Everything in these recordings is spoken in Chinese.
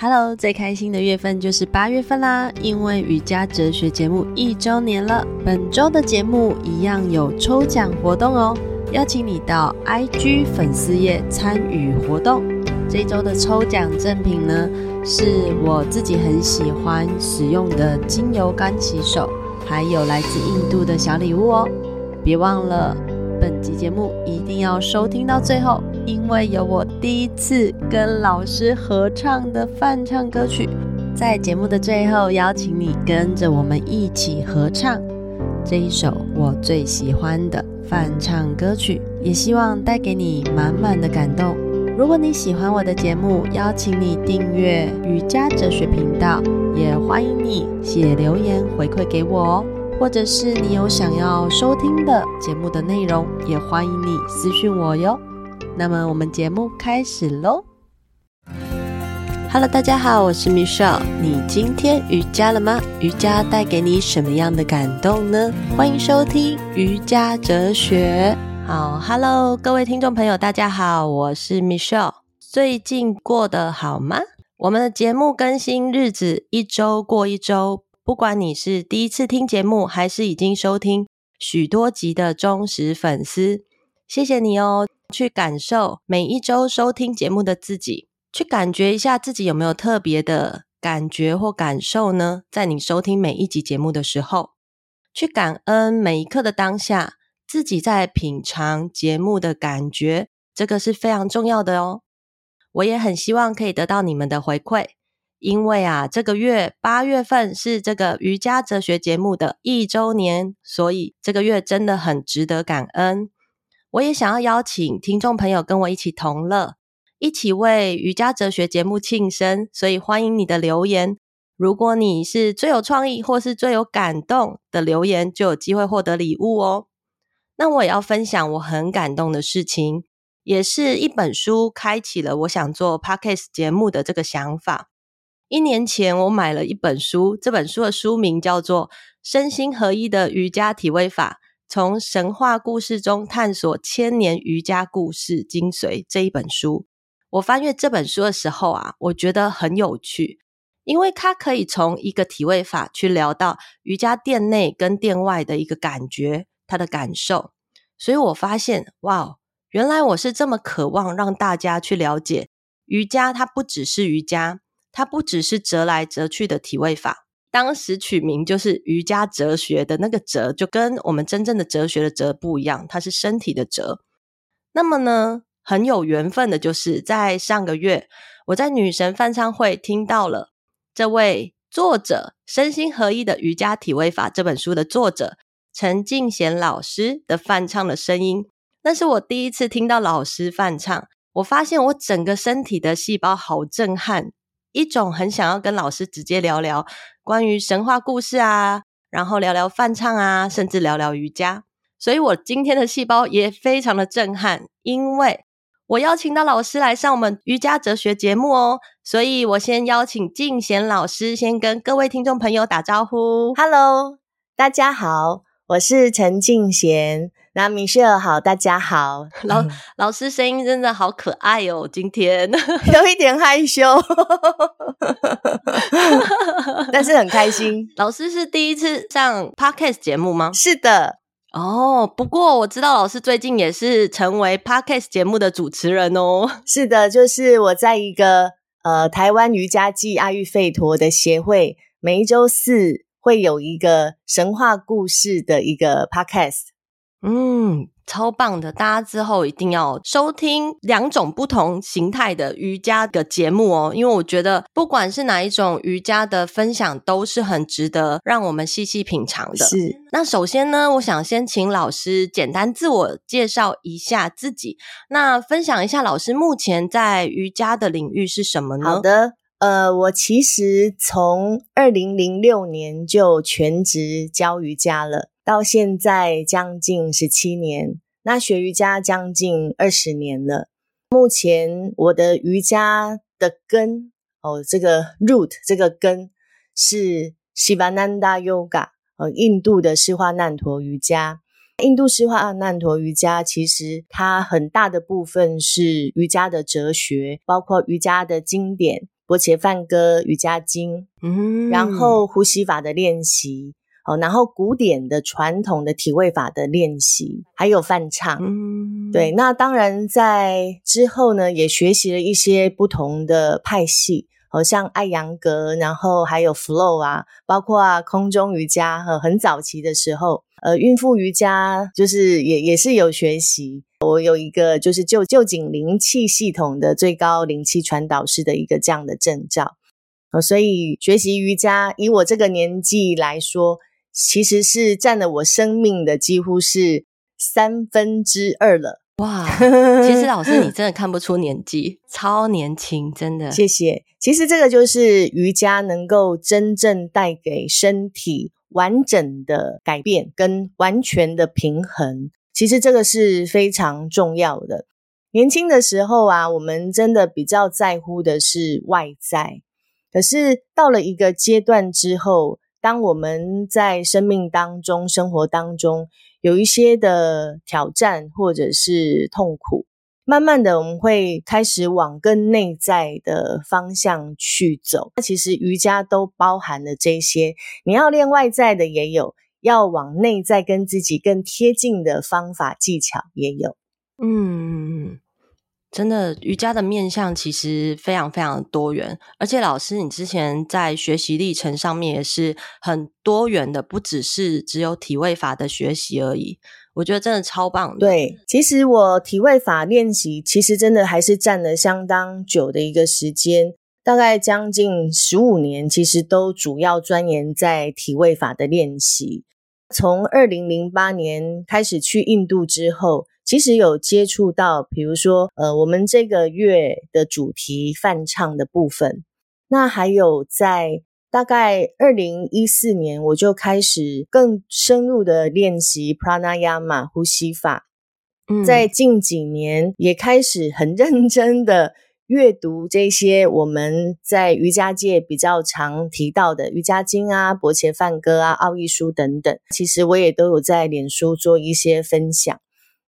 Hello，最开心的月份就是八月份啦，因为瑜伽哲学节目一周年了。本周的节目一样有抽奖活动哦，邀请你到 IG 粉丝页参与活动。这周的抽奖赠品呢，是我自己很喜欢使用的精油干洗手，还有来自印度的小礼物哦。别忘了，本集节目一定要收听到最后。因为有我第一次跟老师合唱的梵唱歌曲，在节目的最后邀请你跟着我们一起合唱这一首我最喜欢的梵唱歌曲，也希望带给你满满的感动。如果你喜欢我的节目，邀请你订阅瑜伽哲学频道，也欢迎你写留言回馈给我哦。或者是你有想要收听的节目的内容，也欢迎你私讯我哟。那么我们节目开始喽！Hello，大家好，我是 Michelle。你今天瑜伽了吗？瑜伽带给你什么样的感动呢？欢迎收听瑜伽哲学。好，Hello，各位听众朋友，大家好，我是 Michelle。最近过得好吗？我们的节目更新日子一周过一周，不管你是第一次听节目，还是已经收听许多集的忠实粉丝，谢谢你哦。去感受每一周收听节目的自己，去感觉一下自己有没有特别的感觉或感受呢？在你收听每一集节目的时候，去感恩每一刻的当下，自己在品尝节目的感觉，这个是非常重要的哦。我也很希望可以得到你们的回馈，因为啊，这个月八月份是这个瑜伽哲学节目的一周年，所以这个月真的很值得感恩。我也想要邀请听众朋友跟我一起同乐，一起为瑜伽哲学节目庆生，所以欢迎你的留言。如果你是最有创意或是最有感动的留言，就有机会获得礼物哦。那我也要分享我很感动的事情，也是一本书开启了我想做 Podcast 节目的这个想法。一年前我买了一本书，这本书的书名叫做《身心合一的瑜伽体位法》。从神话故事中探索千年瑜伽故事精髓这一本书，我翻阅这本书的时候啊，我觉得很有趣，因为它可以从一个体位法去聊到瑜伽殿内跟殿外的一个感觉，它的感受。所以我发现，哇，原来我是这么渴望让大家去了解瑜伽，它不只是瑜伽，它不只是折来折去的体位法。当时取名就是瑜伽哲学的那个哲，就跟我们真正的哲学的哲不一样，它是身体的哲。那么呢，很有缘分的就是在上个月，我在女神翻唱会听到了这位作者《身心合一的瑜伽体位法》这本书的作者陈静贤老师的翻唱的声音。那是我第一次听到老师翻唱，我发现我整个身体的细胞好震撼。一种很想要跟老师直接聊聊关于神话故事啊，然后聊聊梵唱啊，甚至聊聊瑜伽。所以我今天的细胞也非常的震撼，因为我邀请到老师来上我们瑜伽哲学节目哦。所以我先邀请静贤老师先跟各位听众朋友打招呼。Hello，大家好，我是陈静贤。那 Michelle 好，大家好，老老师声音真的好可爱哦，今天 有一点害羞，但是很开心。老师是第一次上 Podcast 节目吗？是的，哦，不过我知道老师最近也是成为 Podcast 节目的主持人哦。是的，就是我在一个呃台湾瑜伽暨阿育吠陀的协会，每一周四会有一个神话故事的一个 Podcast。嗯，超棒的！大家之后一定要收听两种不同形态的瑜伽的节目哦，因为我觉得不管是哪一种瑜伽的分享，都是很值得让我们细细品尝的。是。那首先呢，我想先请老师简单自我介绍一下自己，那分享一下老师目前在瑜伽的领域是什么呢？好的，呃，我其实从二零零六年就全职教瑜伽了。到现在将近十七年，那学瑜伽将近二十年了。目前我的瑜伽的根哦，这个 root 这个根是 Shivananda Yoga，呃，印度的施华难陀瑜伽。印度施华难陀瑜伽其实它很大的部分是瑜伽的哲学，包括瑜伽的经典，薄伽梵歌瑜伽经，嗯，然后呼吸法的练习，哦，然后古典的传统的体位法的练习，还有梵唱，嗯，对。那当然在之后呢，也学习了一些不同的派系。好像艾扬格，然后还有 Flow 啊，包括啊空中瑜伽，和很早期的时候，呃，孕妇瑜伽就是也也是有学习。我有一个就是旧旧井灵气系统的最高灵气传导师的一个这样的证照，呃，所以学习瑜伽，以我这个年纪来说，其实是占了我生命的几乎是三分之二了。哇，其实老师你真的看不出年纪，超年轻，真的。谢谢。其实这个就是瑜伽能够真正带给身体完整的改变跟完全的平衡。其实这个是非常重要的。年轻的时候啊，我们真的比较在乎的是外在，可是到了一个阶段之后，当我们在生命当中、生活当中，有一些的挑战或者是痛苦，慢慢的我们会开始往更内在的方向去走。那其实瑜伽都包含了这些，你要练外在的也有，要往内在跟自己更贴近的方法技巧也有。嗯。真的，瑜伽的面向其实非常非常多元，而且老师，你之前在学习历程上面也是很多元的，不只是只有体位法的学习而已。我觉得真的超棒的。对，其实我体位法练习，其实真的还是占了相当久的一个时间，大概将近十五年，其实都主要钻研在体位法的练习。从二零零八年开始去印度之后。其实有接触到，比如说，呃，我们这个月的主题梵唱的部分，那还有在大概二零一四年，我就开始更深入的练习 Pranayama 呼吸法。嗯，在近几年也开始很认真的阅读这些我们在瑜伽界比较常提到的瑜伽经啊、薄伽梵歌啊、奥义书等等。其实我也都有在脸书做一些分享。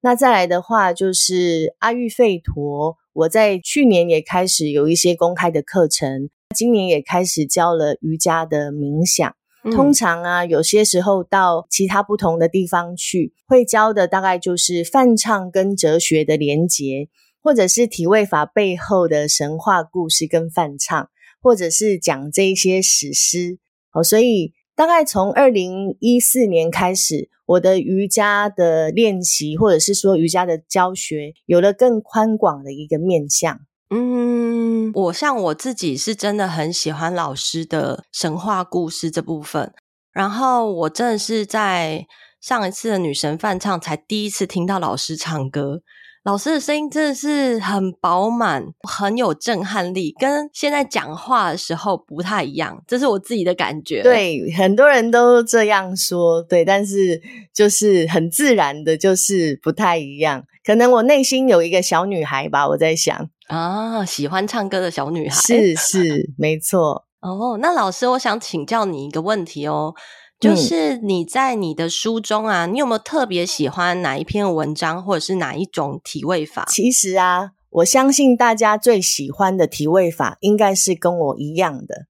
那再来的话，就是阿育吠陀。我在去年也开始有一些公开的课程，今年也开始教了瑜伽的冥想。嗯。通常啊，有些时候到其他不同的地方去，会教的大概就是梵唱跟哲学的连结，或者是体位法背后的神话故事跟梵唱，或者是讲这一些史诗。哦，所以。大概从二零一四年开始，我的瑜伽的练习，或者是说瑜伽的教学，有了更宽广的一个面向。嗯，我像我自己是真的很喜欢老师的神话故事这部分，然后我真的是在上一次的女神范唱才第一次听到老师唱歌。老师的声音真的是很饱满，很有震撼力，跟现在讲话的时候不太一样，这是我自己的感觉。对，很多人都这样说，对，但是就是很自然的，就是不太一样。可能我内心有一个小女孩吧，我在想啊，喜欢唱歌的小女孩，是是没错。哦，那老师，我想请教你一个问题哦。就是你在你的书中啊，你有没有特别喜欢哪一篇文章，或者是哪一种体位法？其实啊，我相信大家最喜欢的体位法应该是跟我一样的。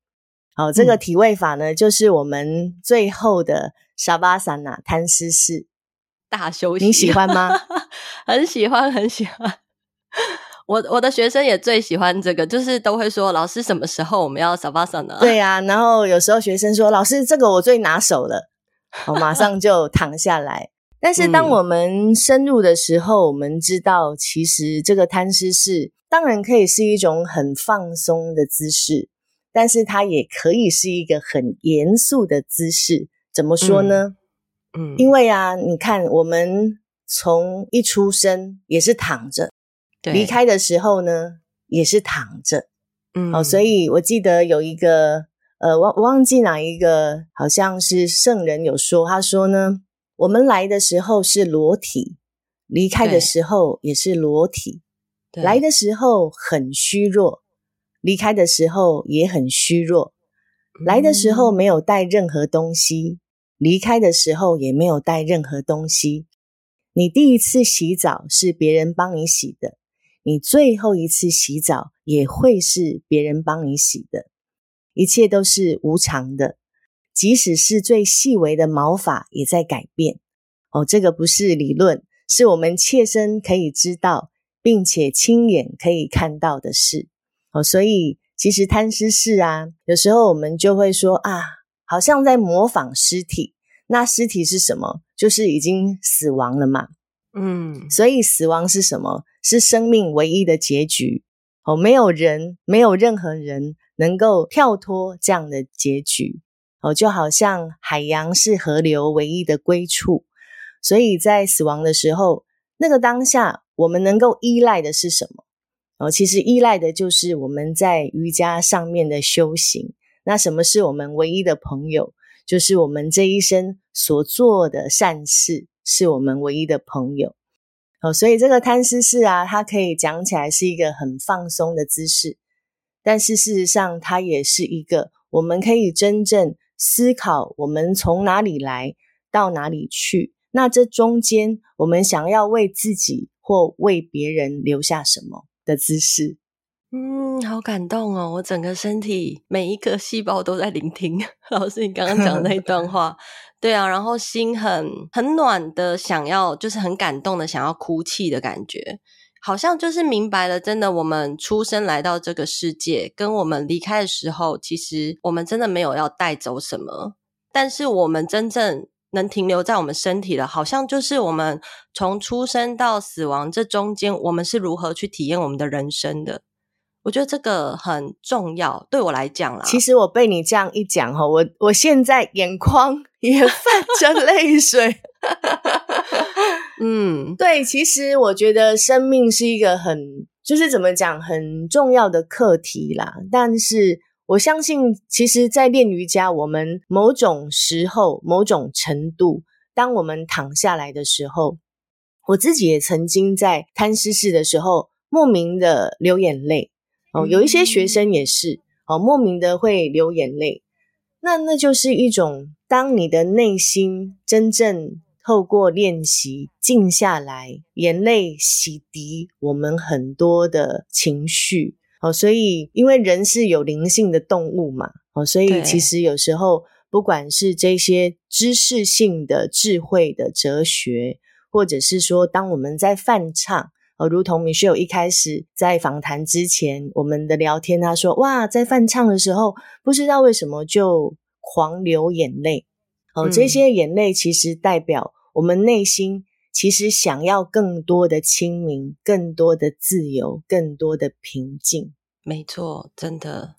好，这个体位法呢，嗯、就是我们最后的 Shavasana 摊尸式大休息。你喜欢吗？很喜欢，很喜欢。我我的学生也最喜欢这个，就是都会说，老师什么时候我们要 Savasana？对啊，然后有时候学生说，老师这个我最拿手了，我马上就躺下来。但是当我们深入的时候，我们知道其实这个摊尸是当然可以是一种很放松的姿势，但是它也可以是一个很严肃的姿势。怎么说呢？嗯，嗯，因为啊，你看我们从一出生也是躺着。离开的时候呢，也是躺着，嗯，哦，所以我记得有一个，呃，忘忘记哪一个，好像是圣人有说，他说呢，我们来的时候是裸体，离开的时候也是裸体，来的时候很虚弱，离开的时候也很虚弱，来的时候没有带任何东西，离开的时候也没有带任何东西。你第一次洗澡是别人帮你洗的。你最后一次洗澡也会是别人帮你洗的。一切都是无常的，即使是最细微的毛发也在改变。哦，这个不是理论，是我们切身可以知道，并且亲眼可以看到的事。哦，所以其实贪尸事啊，有时候我们就会说啊，好像在模仿尸体。那尸体是什么？就是已经死亡了嘛。嗯，所以死亡是什么？是生命唯一的结局。哦，没有人，没有任何人能够跳脱这样的结局。哦，就好像海洋是河流唯一的归处。所以在死亡的时候，那个当下，我们能够依赖的是什么？哦，其实依赖的就是我们在瑜伽上面的修行。那什么是我们唯一的朋友？就是我们这一生所做的善事，是我们唯一的朋友。哦，所以这个摊尸事啊，它可以讲起来是一个很放松的姿势，但是事实上，它也是一个我们可以真正思考我们从哪里来到哪里去。那这中间，我们想要为自己或为别人留下什么的姿势。嗯，好感动哦！我整个身体每一个细胞都在聆听 老师你刚刚讲的那一段话。对啊，然后心很很暖的，想要就是很感动的，想要哭泣的感觉，好像就是明白了，真的，我们出生来到这个世界，跟我们离开的时候，其实我们真的没有要带走什么，但是我们真正能停留在我们身体的，好像就是我们从出生到死亡这中间，我们是如何去体验我们的人生的。我觉得这个很重要，对我来讲啦。其实我被你这样一讲哈，我我现在眼眶也泛着泪水。嗯，对，其实我觉得生命是一个很，就是怎么讲，很重要的课题啦。但是我相信，其实，在练瑜伽，我们某种时候、某种程度，当我们躺下来的时候，我自己也曾经在摊尸式的时候，莫名的流眼泪。哦，有一些学生也是哦，莫名的会流眼泪。那那就是一种，当你的内心真正透过练习静下来，眼泪洗涤我们很多的情绪。哦，所以因为人是有灵性的动物嘛，哦，所以其实有时候不管是这些知识性的智慧的哲学，或者是说当我们在梵唱。哦，如同 Michelle 一开始在访谈之前，我们的聊天，他说：“哇，在翻唱的时候，不知道为什么就狂流眼泪。哦，这些眼泪其实代表我们内心其实想要更多的清明，更多的自由，更多的平静。没错，真的，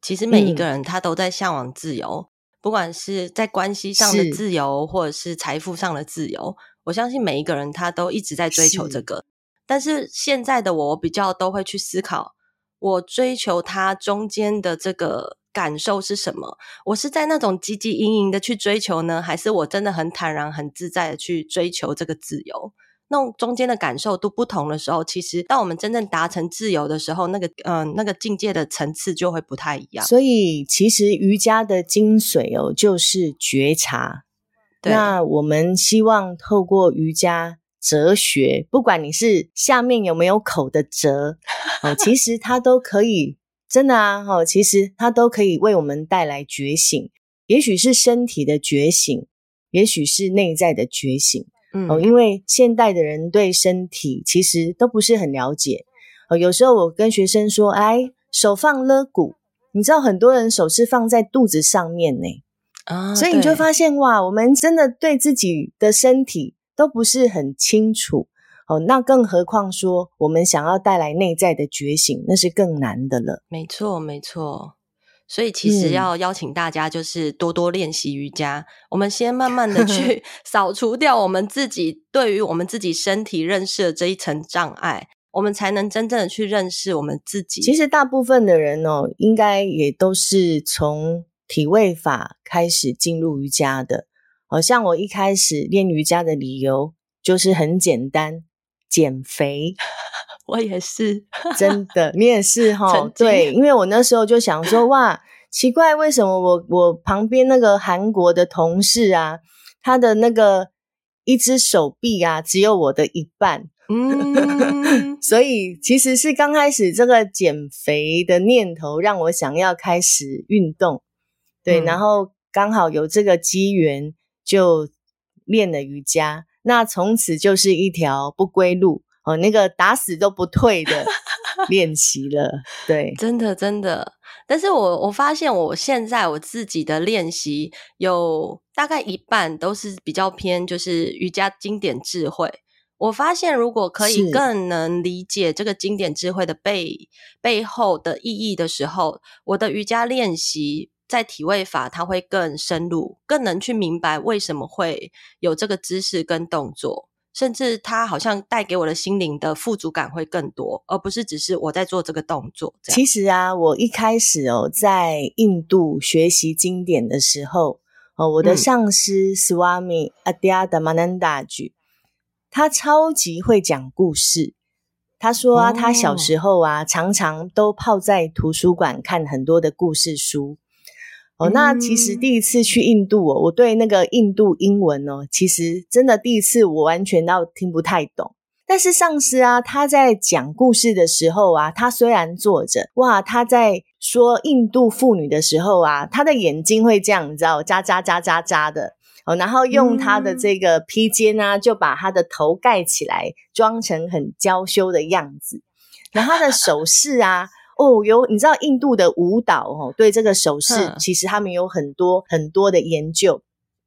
其实每一个人他都在向往自由，嗯、不管是在关系上的自由，或者是财富上的自由。我相信每一个人他都一直在追求这个。”但是现在的我，我比较都会去思考，我追求它中间的这个感受是什么？我是在那种汲汲营营的去追求呢，还是我真的很坦然、很自在的去追求这个自由？那种中间的感受都不同的时候，其实当我们真正达成自由的时候，那个嗯、呃，那个境界的层次就会不太一样。所以，其实瑜伽的精髓哦，就是觉察。对。那我们希望透过瑜伽。哲学，不管你是下面有没有口的哲，哦，其实它都可以，真的啊，哦，其实它都可以为我们带来觉醒，也许是身体的觉醒，也许是内在的觉醒，嗯，哦，因为现代的人对身体其实都不是很了解，哦，有时候我跟学生说，哎，手放肋骨，你知道很多人手是放在肚子上面呢，啊，所以你就发现哇，我们真的对自己的身体。都不是很清楚哦，那更何况说我们想要带来内在的觉醒，那是更难的了。没错，没错。所以其实要邀请大家，就是多多练习瑜伽。嗯、我们先慢慢的去 扫除掉我们自己对于我们自己身体认识的这一层障碍，我们才能真正的去认识我们自己。其实大部分的人哦，应该也都是从体位法开始进入瑜伽的。好像我一开始练瑜伽的理由就是很简单，减肥。我也是，真的，你也是 哈。对，因为我那时候就想说，哇，奇怪，为什么我我旁边那个韩国的同事啊，他的那个一只手臂啊，只有我的一半。嗯，所以其实是刚开始这个减肥的念头让我想要开始运动，对，嗯、然后刚好有这个机缘就练了瑜伽，那从此就是一条不归路哦，那个打死都不退的 练习了，对，真的真的。但是我我发现我现在我自己的练习有大概一半都是比较偏就是瑜伽经典智慧。我发现如果可以更能理解这个经典智慧的背背后的意义的时候，我的瑜伽练习在体位法它会更深入，更能去明白为什么会有这个姿势跟动作。甚至它好像带给我的心灵的富足感会更多，而不是只是我在做这个动作。其实啊，我一开始哦，在印度学习经典的时候，哦，我的上师 Swami Adya Damanandaji，他超级会讲故事。他说啊，他小时候啊，常常都泡在图书馆看很多的故事书。哦，那其实第一次去印度哦，我对那个印度英文哦，其实真的第一次我完全都听不太懂。但是上司啊，他在讲故事的时候啊，他虽然坐着，哇，他在说印度妇女的时候啊，他的眼睛会这样，你知道，眨眨眨眨眨的哦，然后用他的这个披肩啊，就把他的头盖起来，装成很娇羞的样子，然后他的手势啊。哦，有你知道印度的舞蹈哦，对这个手势，其实他们有很多很多的研究，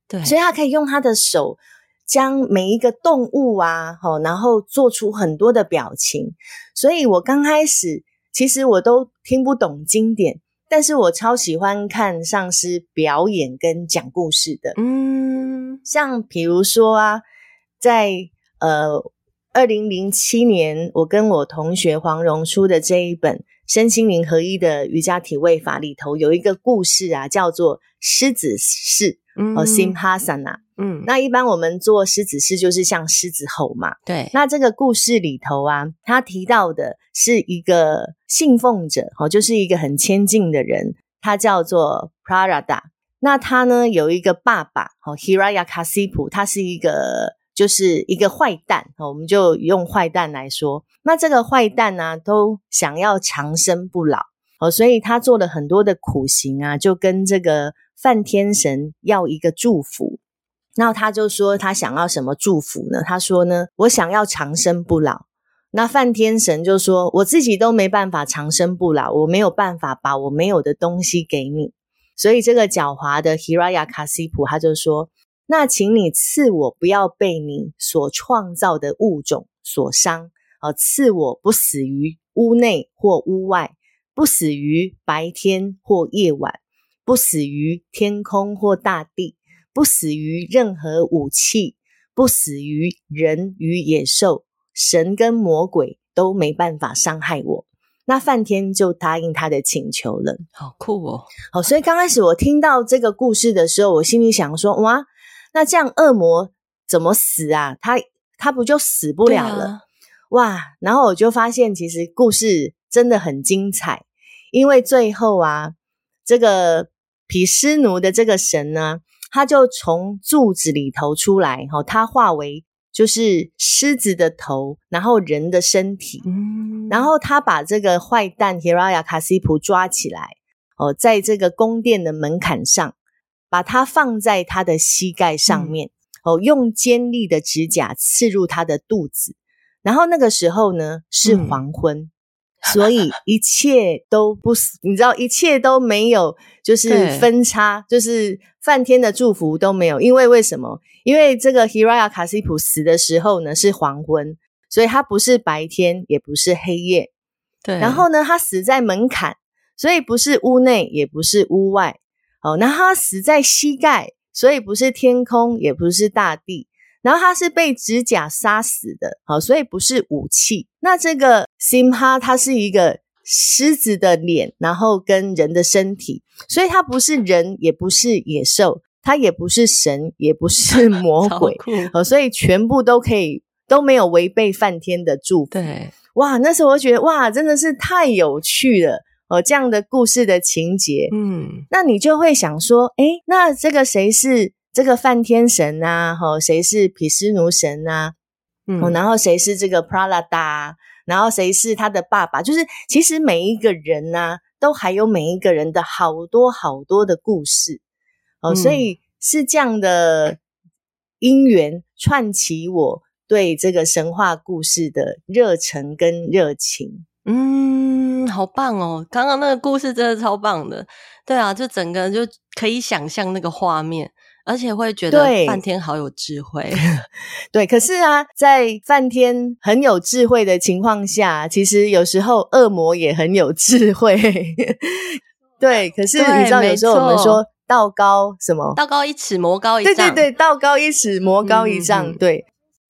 对，所以他可以用他的手将每一个动物啊，哦，然后做出很多的表情。所以我刚开始其实我都听不懂经典，但是我超喜欢看上师表演跟讲故事的。嗯，像比如说啊，在呃二零零七年，我跟我同学黄荣出的这一本。身心灵合一的瑜伽体位法里头有一个故事啊，叫做狮子式，嗯，哦，Simhasana，嗯，那一般我们做狮子式就是像狮子吼嘛，对。那这个故事里头啊，他提到的是一个信奉者，哦，就是一个很谦敬的人，他叫做 Prarada。那他呢有一个爸爸，哦，Hiranyakasipu，他是一个就是一个坏蛋，我们就用坏蛋来说。那这个坏蛋呢、都想要长生不老哦，所以他做了很多的苦行啊，就跟这个梵天神要一个祝福。那他就说他想要什么祝福呢？他说呢，我想要长生不老。那梵天神就说，我自己都没办法长生不老，我没有办法把我没有的东西给你。所以这个狡猾的 Hiraya Kasipu 他就说，那请你赐我不要被你所创造的物种所伤。赐我不死于屋内或屋外，不死于白天或夜晚，不死于天空或大地，不死于任何武器，不死于人与野兽，神跟魔鬼都没办法伤害我。那梵天就答应他的请求了。好酷哦！好，所以刚开始我听到这个故事的时候，我心里想说：哇，那这样恶魔怎么死啊？他他不就死不了了？哇，然后我就发现，其实故事真的很精彩，因为最后啊，这个毗湿奴的这个神呢，他就从柱子里头出来，哈，他化为就是狮子的头，然后人的身体，嗯，然后他把这个坏蛋 Hiranyakasipu 抓起来，哦，在这个宫殿的门槛上，把它放在他的膝盖上面，哦，用尖利的指甲刺入他的肚子。然后那个时候呢，是黄昏，嗯、所以一切都不死，你知道，一切都没有，就是分叉，就是梵天的祝福都没有。因为为什么？因为这个 Hiranyakasipu 死的时候呢是黄昏，所以他不是白天，也不是黑夜。对。然后呢，他死在门槛，所以不是屋内，也不是屋外。哦，那他死在膝盖，所以不是天空，也不是大地。然后他是被指甲杀死的，好，所以不是武器。那这个 Simha 它是一个狮子的脸，然后跟人的身体，所以它不是人，也不是野兽，它也不是神，也不是 魔鬼，好，所以全部都可以都没有违背梵天的祝福。对，哇，那时候我觉得哇，真的是太有趣了哦，这样的故事的情节，嗯，那你就会想说，诶，那这个谁是？这个梵天神啊，哦，谁是毗湿奴神啊？嗯，哦、然后谁是这个 Pralada，然后谁是他的爸爸，就是其实每一个人呢、啊，都还有每一个人的好多好多的故事哦，嗯、所以是这样的因缘串起我对这个神话故事的热忱跟热情。嗯，好棒哦！刚刚那个故事真的超棒的，对啊，就整个就可以想象那个画面。而且会觉得梵天好有智慧，对。可是啊，在梵天很有智慧的情况下，其实有时候恶魔也很有智慧。对，可是你知道，有时候我们说道高什么？道高一尺，魔高一丈。对对对，道高一尺，魔高一丈。嗯、对，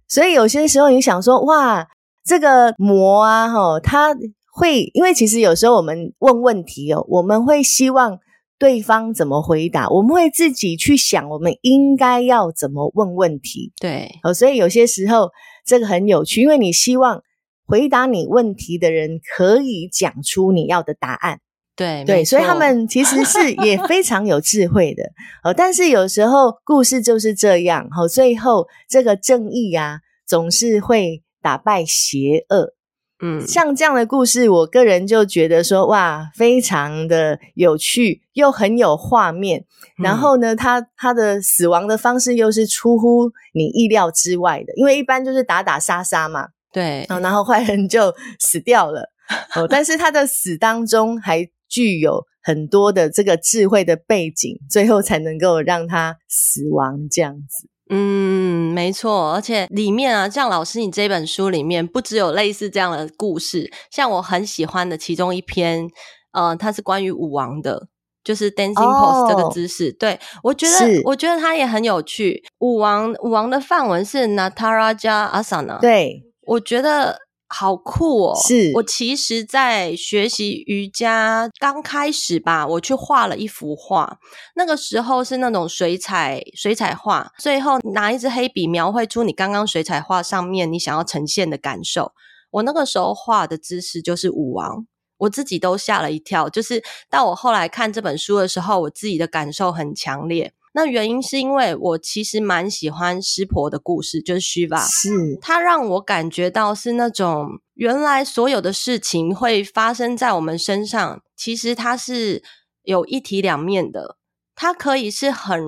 所以有些时候你想说，哇，这个魔啊，哈，他会，因为其实有时候我们问问题哦，我们会希望。对方怎么回答，我们会自己去想，我们应该要怎么问问题。对，哦，所以有些时候这个很有趣，因为你希望回答你问题的人可以讲出你要的答案。对，对，所以他们其实是 也非常有智慧的。哦，但是有时候故事就是这样，哦，最后这个正义啊，总是会打败邪恶。嗯，像这样的故事，我个人就觉得说，哇，非常的有趣，又很有画面。然后呢，他他的死亡的方式又是出乎你意料之外的，因为一般就是打打杀杀嘛，对，然后坏人就死掉了。哦，但是他的死当中还具有很多的这个智慧的背景，最后才能够让他死亡这样子。嗯，没错，而且里面啊，像老师你这本书里面，不只有类似这样的故事，像我很喜欢的其中一篇，呃，它是关于舞王的，就是 dancing pose 这个姿势。哦、对，我觉得，我觉得它也很有趣。舞王，舞王的范文是 Nataraja Asana。对，我觉得。好酷哦！是我其实，在学习瑜伽刚开始吧，我去画了一幅画。那个时候是那种水彩水彩画，最后拿一支黑笔描绘出你刚刚水彩画上面你想要呈现的感受。我那个时候画的姿势就是舞王，我自己都吓了一跳。就是到我后来看这本书的时候，我自己的感受很强烈。那原因是因为我其实蛮喜欢湿婆的故事，就是 Shiva，是它让我感觉到是那种原来所有的事情会发生在我们身上，其实它是有一体两面的，它可以是很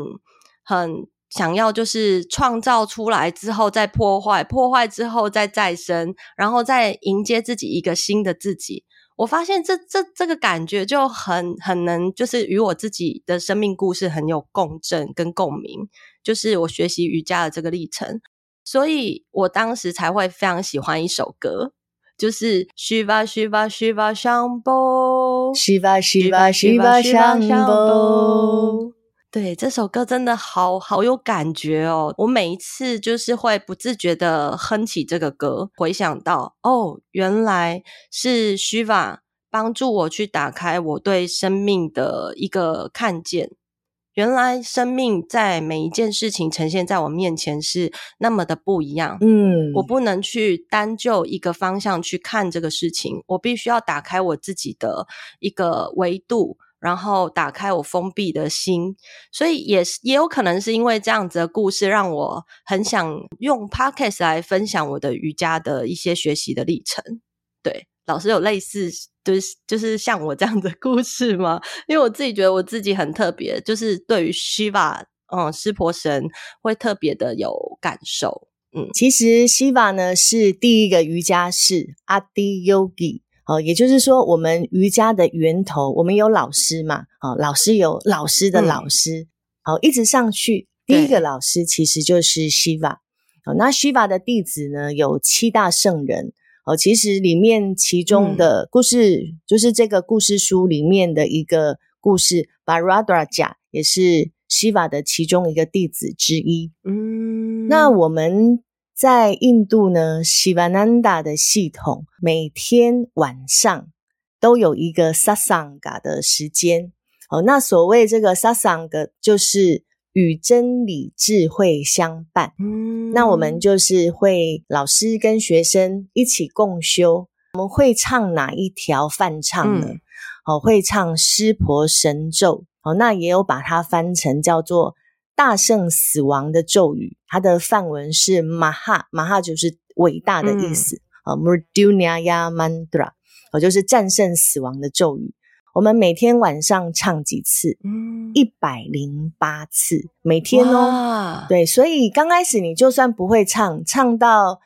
很想要就是创造出来之后再破坏，破坏之后再再生，然后再迎接自己一个新的自己。我发现这这这个感觉就很很能，就是与我自己的生命故事很有共振跟共鸣，就是我学习瑜伽的这个历程，所以我当时才会非常喜欢一首歌，就是 Shiva Shiva Shiva Shambho Shiva Shiva Shiva Shambho 对，这首歌真的好好有感觉哦！我每一次就是会不自觉的哼起这个歌，回想到哦，原来是 Shiva 帮助我去打开我对生命的一个看见。原来生命在每一件事情呈现在我面前是那么的不一样。嗯，我不能去单就一个方向去看这个事情，我必须要打开我自己的一个维度。然后打开我封闭的心，所以也是也有可能是因为这样子的故事，让我很想用 Podcast 来分享我的瑜伽的一些学习的历程。对，老师有类似就是就是像我这样的故事吗？因为我自己觉得我自己很特别，就是对于 Shiva，嗯，湿婆神会特别的有感受。嗯，其实 Shiva 呢是第一个瑜伽士阿迪 Yogi。哦，也就是说，我们瑜伽的源头，我们有老师嘛？哦，老师有老师的老师，好、嗯，一直上去，第一个老师其实就是 Shiva。哦，那 Shiva 的弟子呢，有七大圣人。哦，其实里面其中的故事，嗯、就是这个故事书里面的一个故事，Bharadraja 也是 Shiva 的其中一个弟子之一。嗯，那我们。在印度呢，Shivananda 的系统每天晚上都有一个 Satsanga 的时间。哦，那所谓这个 Satsanga 就是与真理智慧相伴。嗯，那我们就是会老师跟学生一起共修。我们会唱哪一条梵唱呢？哦，会唱湿婆神咒。哦，那也有把它翻成叫做。大圣死亡的咒语，它的范文是马哈，马哈就是伟大的意思啊，Mrityunjaya Mantra，哦，就是战胜死亡的咒语。我们每天晚上唱几次？嗯，一百零八次，每天哦。哇对，所以刚开始你就算不会唱，唱到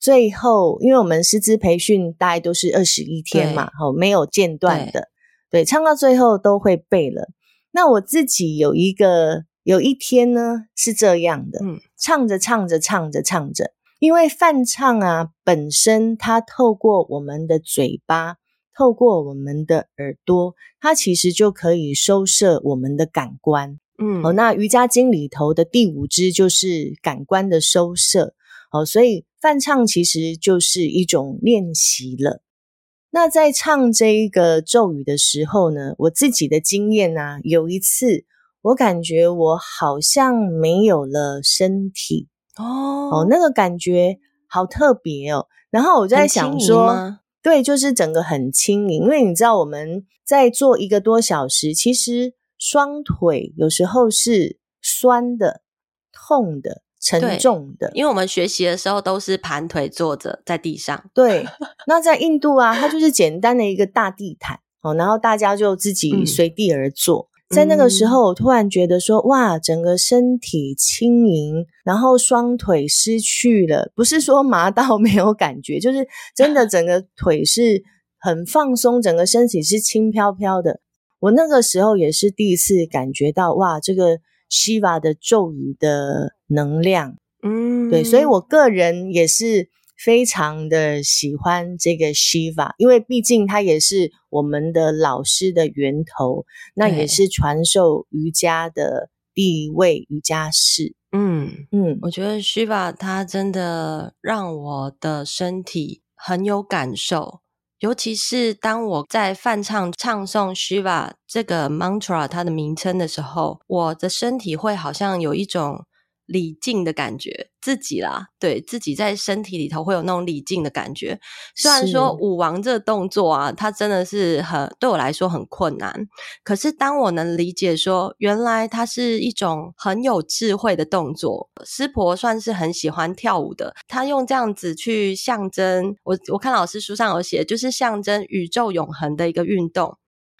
最后，因为我们师资培训大概都是二十一天嘛，哦对，没有间断的，对，对，唱到最后都会背了。那我自己有一个有一天呢是这样的，嗯，唱着唱着唱着唱着，因为泛唱啊本身它透过我们的嘴巴。透过我们的耳朵，它其实就可以收摄我们的感官。嗯，好，那瑜伽经里头的第五支就是感官的收摄。好，所以泛唱其实就是一种练习了。那在唱这一个咒语的时候呢，我自己的经验啊，有一次我感觉我好像没有了身体哦，哦，那个感觉好特别哦。然后我在想说。对，就是整个很轻盈，因为你知道我们在做一个多小时，其实双腿有时候是酸的、痛的、沉重的。因为我们学习的时候都是盘腿坐着在地上。对，那在印度啊，它就是简单的一个大地毯哦，然后大家就自己随地而坐。嗯在那个时候，我突然觉得说，哇，整个身体轻盈，然后双腿失去了，不是说麻到 没有感觉，就是真的整个腿是很放松，整个身体是轻飘飘的。我那个时候也是第一次感觉到，哇，这个 Shiva 的咒语的能量，嗯，对，所以我个人也是。非常的喜欢这个 Shiva，因为毕竟它也是我们的老师的源头，那也是传授瑜伽的第一位瑜伽士。嗯嗯，我觉得 Shiva 它真的让我的身体很有感受，尤其是当我在梵唱唱诵 Shiva 这个 mantra 它的名称的时候，我的身体会好像有一种。礼敬的感觉，自己啦，对自己在身体里头会有那种礼敬的感觉。虽然说舞王这个动作啊，它真的是很对我来说很困难，可是当我能理解说，原来它是一种很有智慧的动作。师婆算是很喜欢跳舞的，她用这样子去象征我。我看老师书上有写，就是象征宇宙永恒的一个运动。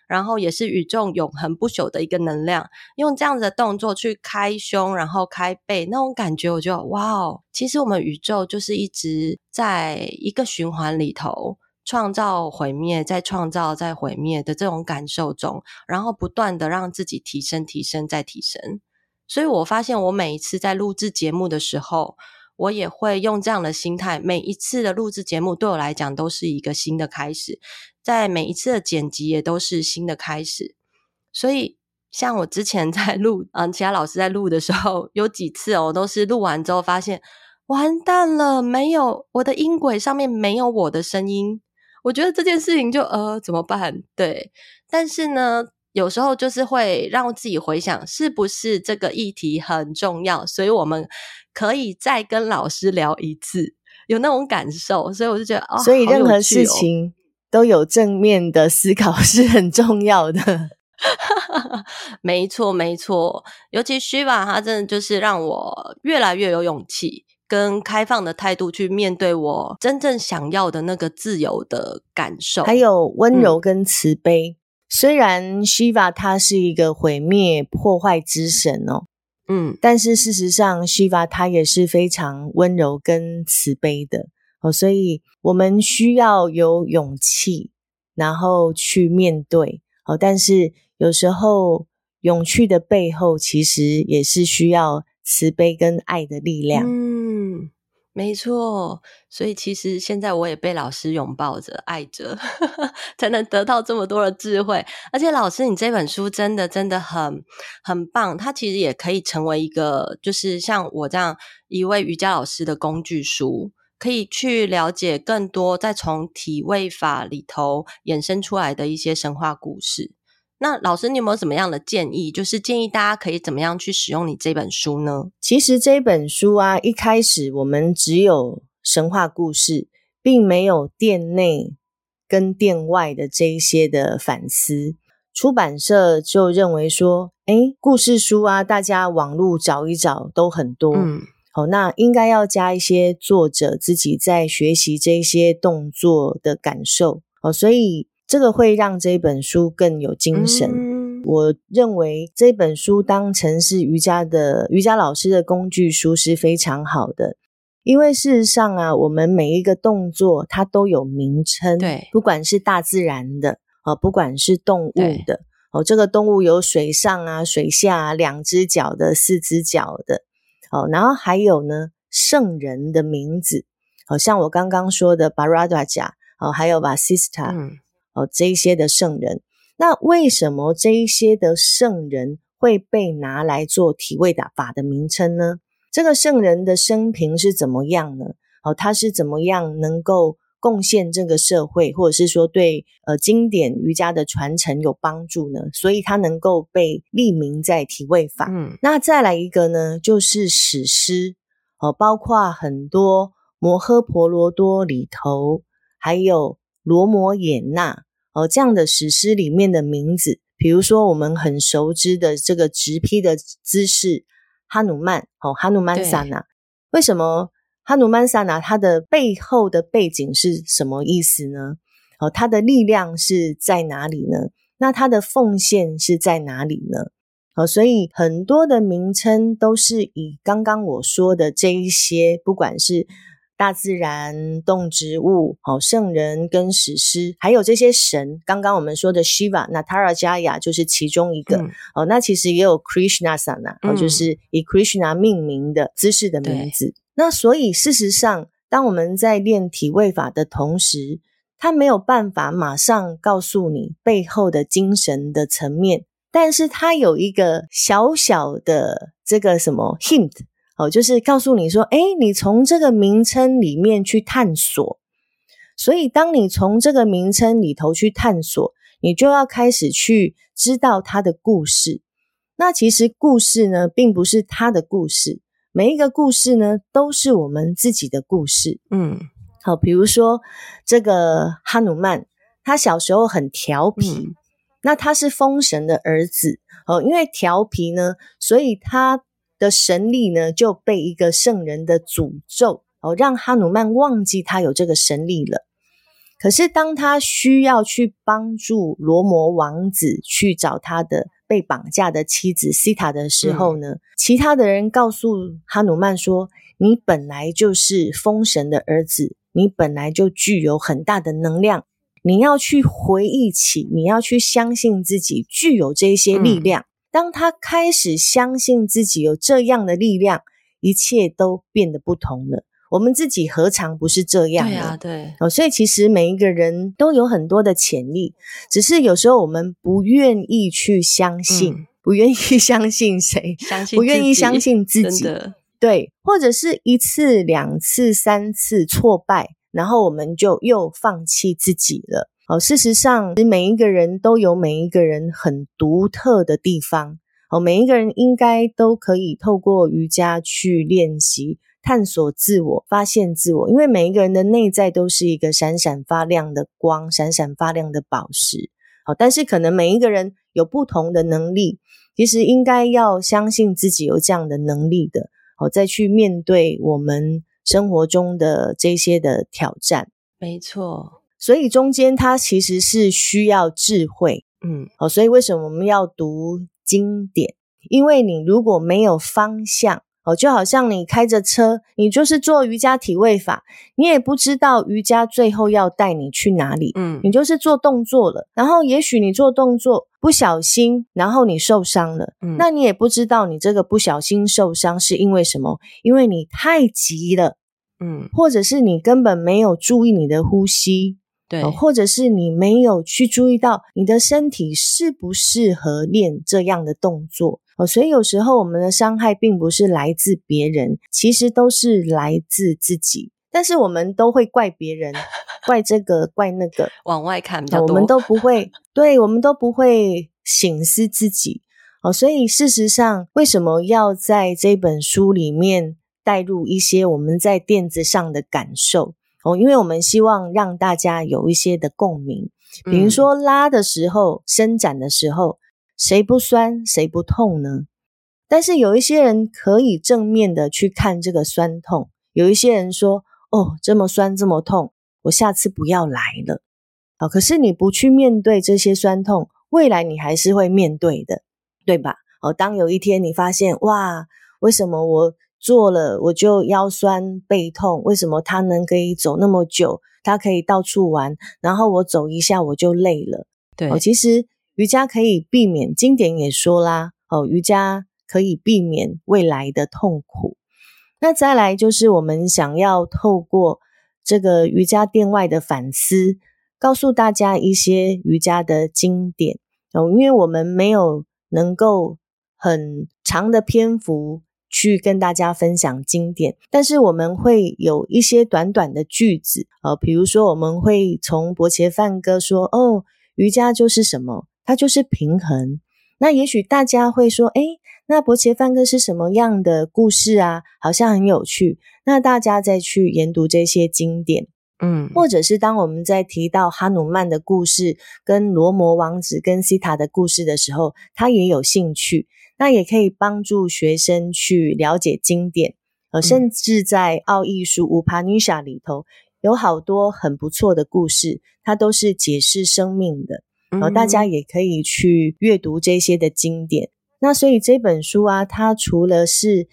然后也是宇宙永恒不朽的一个能量，用这样子的动作去开胸，然后开背，那种感觉，我就哇哦！其实我们宇宙就是一直在一个循环里头，创造毁灭，再创造再毁灭的这种感受中，然后不断的让自己提升、提升再提升。所以我发现，我每一次在录制节目的时候，我也会用这样的心态，每一次的录制节目对我来讲都是一个新的开始。在每一次的剪辑也都是新的开始，所以像我之前 在录，嗯，其他老师在录的时候，有几次哦，都是录完之后发现完蛋了，没有我的音轨上面没有我的声音，我觉得这件事情就呃怎么办？对，但是呢，有时候就是会让自己回想，是不是这个议题很重要，所以我们可以再跟老师聊一次，有那种感受，所以我就觉得哦，所以任何事情。都有正面的思考 是很重要的，没错没错。尤其 Shiva，他真的就是让我越来越有勇气跟开放的态度去面对我真正想要的那个自由的感受，还有温柔跟慈悲。嗯、虽然 Shiva 他是一个毁灭破坏之神哦，嗯，但是事实上 Shiva 他也是非常温柔跟慈悲的。哦，所以我们需要有勇气，然后去面对。哦，但是有时候勇气的背后，其实也是需要慈悲跟爱的力量。嗯，没错。所以其实现在我也被老师拥抱着、爱着，才能得到这么多的智慧。而且老师，你这本书真的真的很很棒，它其实也可以成为一个，就是像我这样一位瑜伽老师的工具书。可以去了解更多，再从体位法里头衍生出来的一些神话故事。那老师，你有没有什么样的建议？就是建议大家可以怎么样去使用你这本书呢？其实这本书啊，一开始我们只有神话故事，并没有店内跟店外的这一些的反思。出版社就认为说，诶，故事书啊，大家网络找一找都很多。嗯好，那应该要加一些作者自己在学习这些动作的感受。哦，所以这个会让这本书更有精神。嗯、我认为这本书当成是瑜伽的瑜伽老师的工具书是非常好的，因为事实上啊，我们每一个动作它都有名称，对，不管是大自然的，哦，不管是动物的，哦，这个动物有水上啊、水下啊、两只脚的、四只脚的，哦，然后还有呢，圣人的名字，好像我刚刚说的 Bharadvaja。哦，还有 Vasistha，嗯，哦，这一些的圣人，那为什么这一些的圣人会被拿来做体位打法的名称呢？这个圣人的生平是怎么样呢？哦，他是怎么样能够贡献这个社会，或者是说对呃经典瑜伽的传承有帮助呢？所以它能够被立名在体位法。嗯，那再来一个呢，就是史诗哦，包括很多摩诃婆罗多里头。还有罗摩衍那哦，这样的史诗里面的名字，比如说我们很熟知的这个直劈的姿势，哈努曼哦，哈努曼萨那，为什么哈努曼萨那它的背后的背景是什么意思呢？哦，它的力量是在哪里呢？那它的奉献是在哪里呢？哦，所以很多的名称都是以刚刚我说的这一些，不管是。大自然、动植物、好圣人跟史诗，还有这些神。刚刚我们说的 Shiva、Nataraja 就是其中一个。嗯、哦，那其实也有 Krishnasana，哦，就是以 Krishna 命名的姿势的名字。那所以事实上，当我们在练体位法的同时，它没有办法马上告诉你背后的精神的层面，但是它有一个小小的这个什么 hint。哦，就是告诉你说，哎，你从这个名称里面去探索。所以，当你从这个名称里头去探索，你就要开始去知道它的故事。那其实故事呢，并不是他的故事，每一个故事呢，都是我们自己的故事。嗯，好，比如说这个哈努曼，他小时候很调皮，嗯、那他是风神的儿子。哦，因为调皮呢，所以他。的神力呢，就被一个圣人的诅咒哦，让哈努曼忘记他有这个神力了。可是当他需要去帮助罗摩王子去找他的被绑架的妻子西塔的时候呢，嗯、其他的人告诉哈努曼说：“你本来就是风神的儿子，你本来就具有很大的能量，你要去回忆起，你要去相信自己具有这些力量。嗯”当他开始相信自己有这样的力量，一切都变得不同了。我们自己何尝不是这样？对啊，对。哦，所以其实每一个人都有很多的潜力，只是有时候我们不愿意去相信，嗯、不愿意相信谁，相信不愿意相信自己。对，或者是一次、两次、三次挫败，然后我们就又放弃自己了。哦，事实上，每一个人都有每一个人很独特的地方。哦，每一个人应该都可以透过瑜伽去练习、探索自我、发现自我。因为每一个人的内在都是一个闪闪发亮的光，闪闪发亮的宝石。好，但是可能每一个人有不同的能力，其实应该要相信自己有这样的能力的。好，再去面对我们生活中的这些的挑战。没错。所以中间它其实是需要智慧，嗯，哦，所以为什么我们要读经典？因为你如果没有方向，哦，就好像你开着车，你就是做瑜伽体位法，你也不知道瑜伽最后要带你去哪里，嗯，你就是做动作了，然后也许你做动作不小心，然后你受伤了，嗯，那你也不知道你这个不小心受伤是因为什么，因为你太急了，嗯，或者是你根本没有注意你的呼吸。对，或者是你没有去注意到你的身体适不适合练这样的动作哦，所以有时候我们的伤害并不是来自别人，其实都是来自自己。但是我们都会怪别人，怪这个，怪那个，往外看比较多，我们都不会，对，我们都不会省思自己哦。所以事实上，为什么要在这本书里面带入一些我们在垫子上的感受？哦，因为我们希望让大家有一些的共鸣，比如说拉的时候、伸展的时候，谁不酸谁不痛呢？但是有一些人可以正面的去看这个酸痛，有一些人说：“哦，这么酸，这么痛，我下次不要来了。”啊，可是你不去面对这些酸痛，未来你还是会面对的，对吧？哦，当有一天你发现，哇，为什么我做了我就腰酸背痛？为什么他能可以走那么久？他可以到处玩，然后我走一下我就累了。对，哦，其实瑜伽可以避免，经典也说啦，哦，瑜伽。可以避免未来的痛苦。那再来就是我们想要透过这个瑜伽店外的反思，告诉大家一些瑜伽的经典哦，因为我们没有能够很长的篇幅去跟大家分享经典，但是我们会有一些短短的句子，呃，比如说我们会从伯伽梵歌说：“哦，瑜伽就是什么？它就是平衡。”那也许大家会说：“诶。”那伯伽梵歌是什么样的故事啊？好像很有趣。那大家再去研读这些经典，嗯，或者是当我们在提到哈努曼的故事、跟罗摩王子、跟西塔的故事的时候，他也有兴趣。那也可以帮助学生去了解经典，呃，甚至在奥义书乌帕尼莎里头有好多很不错的故事，它都是解释生命的。然后大家也可以去阅读这些的经典。那所以这本书啊，它除了是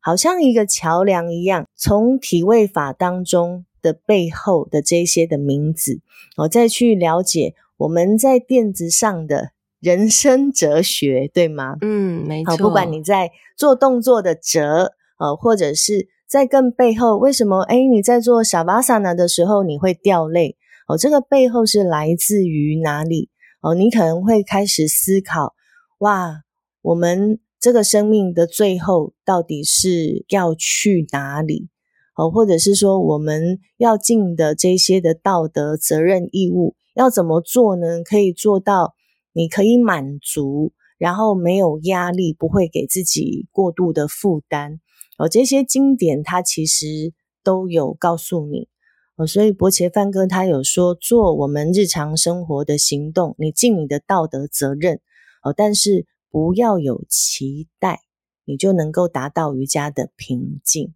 好像一个桥梁一样，从体位法当中的背后的这些的名字，我再去了解我们在垫子上的人生哲学，对吗？嗯，没错。不管你在做动作的哲，呃，或者是在更背后，为什么？哎，你在做 Shavasana 的时候你会掉泪？哦，这个背后是来自于哪里？哦，你可能会开始思考，哇。我们这个生命的最后到底是要去哪里？哦，或者是说我们要尽的这些的道德责任义务要怎么做呢？可以做到你可以满足，然后没有压力，不会给自己过度的负担。哦，这些经典它其实都有告诉你。哦，所以薄伽梵歌他有说，做我们日常生活的行动，你尽你的道德责任。哦，但是。不要有期待，你就能够达到瑜伽的平静。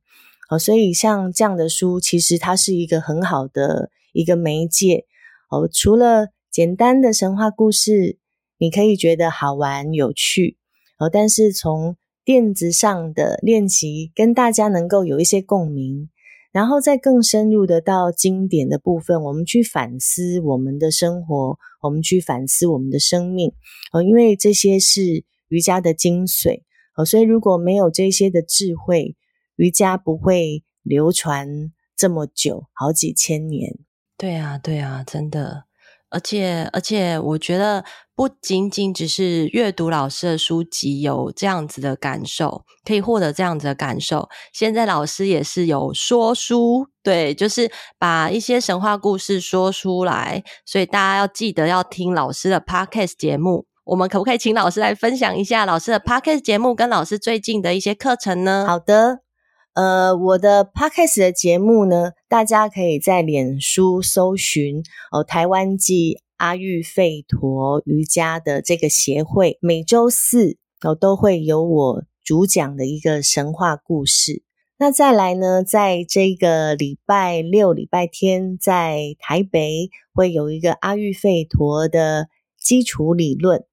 好，所以像这样的书，其实它是一个很好的一个媒介。哦，除了简单的神话故事，你可以觉得好玩有趣。哦，但是从垫子上的练习，跟大家能够有一些共鸣。然后再更深入的到经典的部分，我们去反思我们的生活，我们去反思我们的生命，哦，因为这些是瑜伽的精髓，哦，所以如果没有这些的智慧，瑜伽不会流传这么久，好几千年。对啊，对啊，真的。而且，而且，我觉得不仅仅只是阅读老师的书籍有这样子的感受，可以获得这样子的感受。现在老师也是有说书，对，就是把一些神话故事说出来。所以大家要记得要听老师的 Podcast 节目。我们可不可以请老师来分享一下老师的 Podcast 节目跟老师最近的一些课程呢？好的。呃，我的 Podcast 的节目呢，大家可以在脸书搜寻哦，台湾记阿育吠陀瑜伽的这个协会，每周四哦都会有我主讲的一个神话故事。那再来呢，在这个礼拜六、礼拜天，在台北会有一个阿育吠陀的基础理论。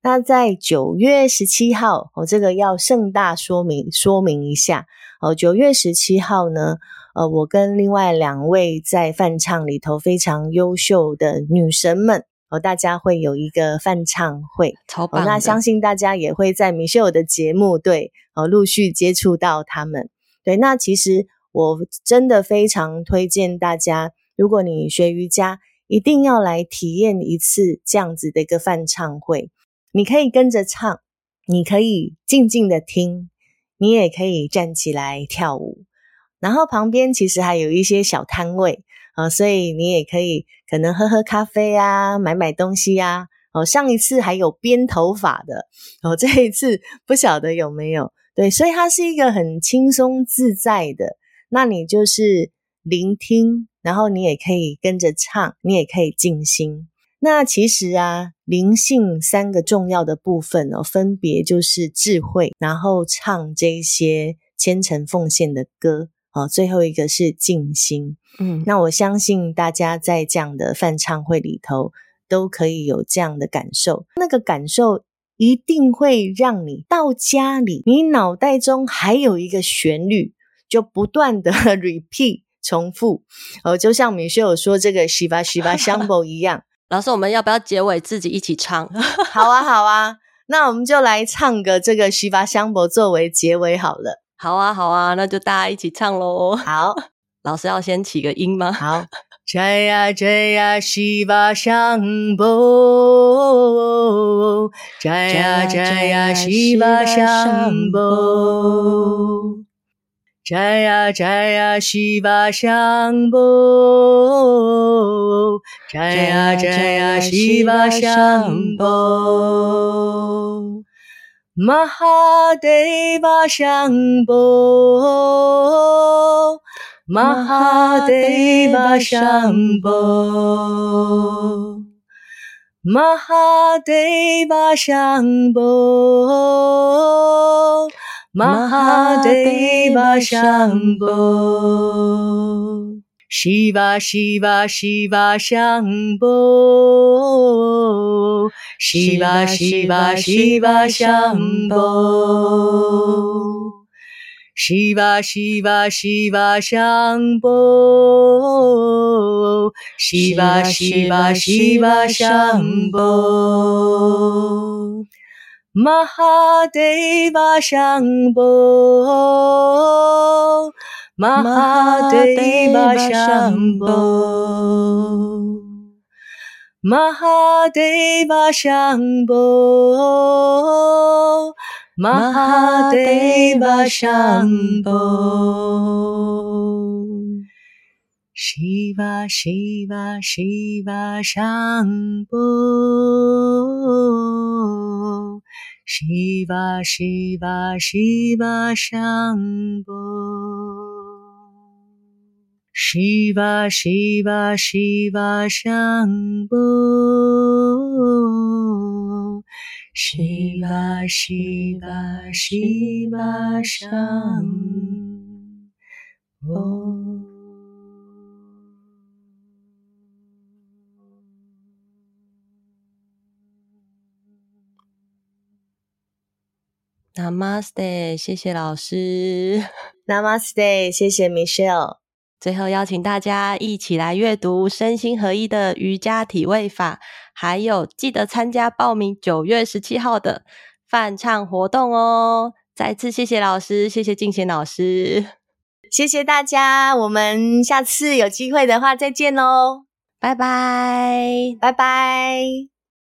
那在九月十七号，我、哦、这个要盛大说明说明一下哦。九月十七号呢，呃，我跟另外两位在梵唱里头非常优秀的女神们哦，大家会有一个翻唱会，超棒、哦。那相信大家也会在米秀的节目对哦，陆续接触到他们。对，那其实我真的非常推荐大家，如果你学瑜伽，一定要来体验一次这样子的一个翻唱会。你可以跟着唱，你可以静静的听，你也可以站起来跳舞。然后旁边其实还有一些小摊位啊，所以你也可以可能喝喝咖啡啊，买买东西啊。哦，上一次还有编头发的，哦，这一次不晓得有没有。对，所以它是一个很轻松自在的。那你就是聆听，然后你也可以跟着唱，你也可以静心。那其实啊，灵性三个重要的部分哦，分别就是智慧，然后唱这些虔诚奉献的歌，哦，最后一个是静心。嗯，那我相信大家在这样的饭唱会里头，都可以有这样的感受。那个感受一定会让你到家里，你脑袋中还有一个旋律，就不断的 repeat 重复，哦，就像米歇尔说这个 Shiva Shiva Shambho 一样。老师，我们要不要结尾自己一起唱？好啊，好啊，那我们就来唱个这个《Shiva Shambho》作为结尾好了。好啊，好啊，那就大家一起唱喽！好，老师要先起个音吗？好，摘呀摘呀西巴香不？摘呀摘呀西巴香不？摘呀摘呀西巴香不？摘呀摘呀西巴香不？Mahadeva Shambho Mahadeva Shambho Mahadeva Shambho Mahadeva Shambho 西巴西巴西巴香波西巴西巴西巴香波西巴西巴西巴香波西巴西巴西巴香波玛哈德巴香波 Mahadeva Shambho Mahadeva Shambho Mahadeva Shambho Shiva Shiva Shiva Shambho Shiva Shiva Shiva Shambho Shiva Shiva Shiva Shambho Shiva Shiva Shiva Shambho Namaste，谢谢老师。Namaste，谢谢 Michelle。最后邀请大家一起来阅读身心合一的瑜伽体位法，还有记得参加报名九月十七号的梵唱活动哦。再次谢谢老师，谢谢静贤老师，谢谢大家。我们下次有机会的话再见喽，拜拜，拜拜。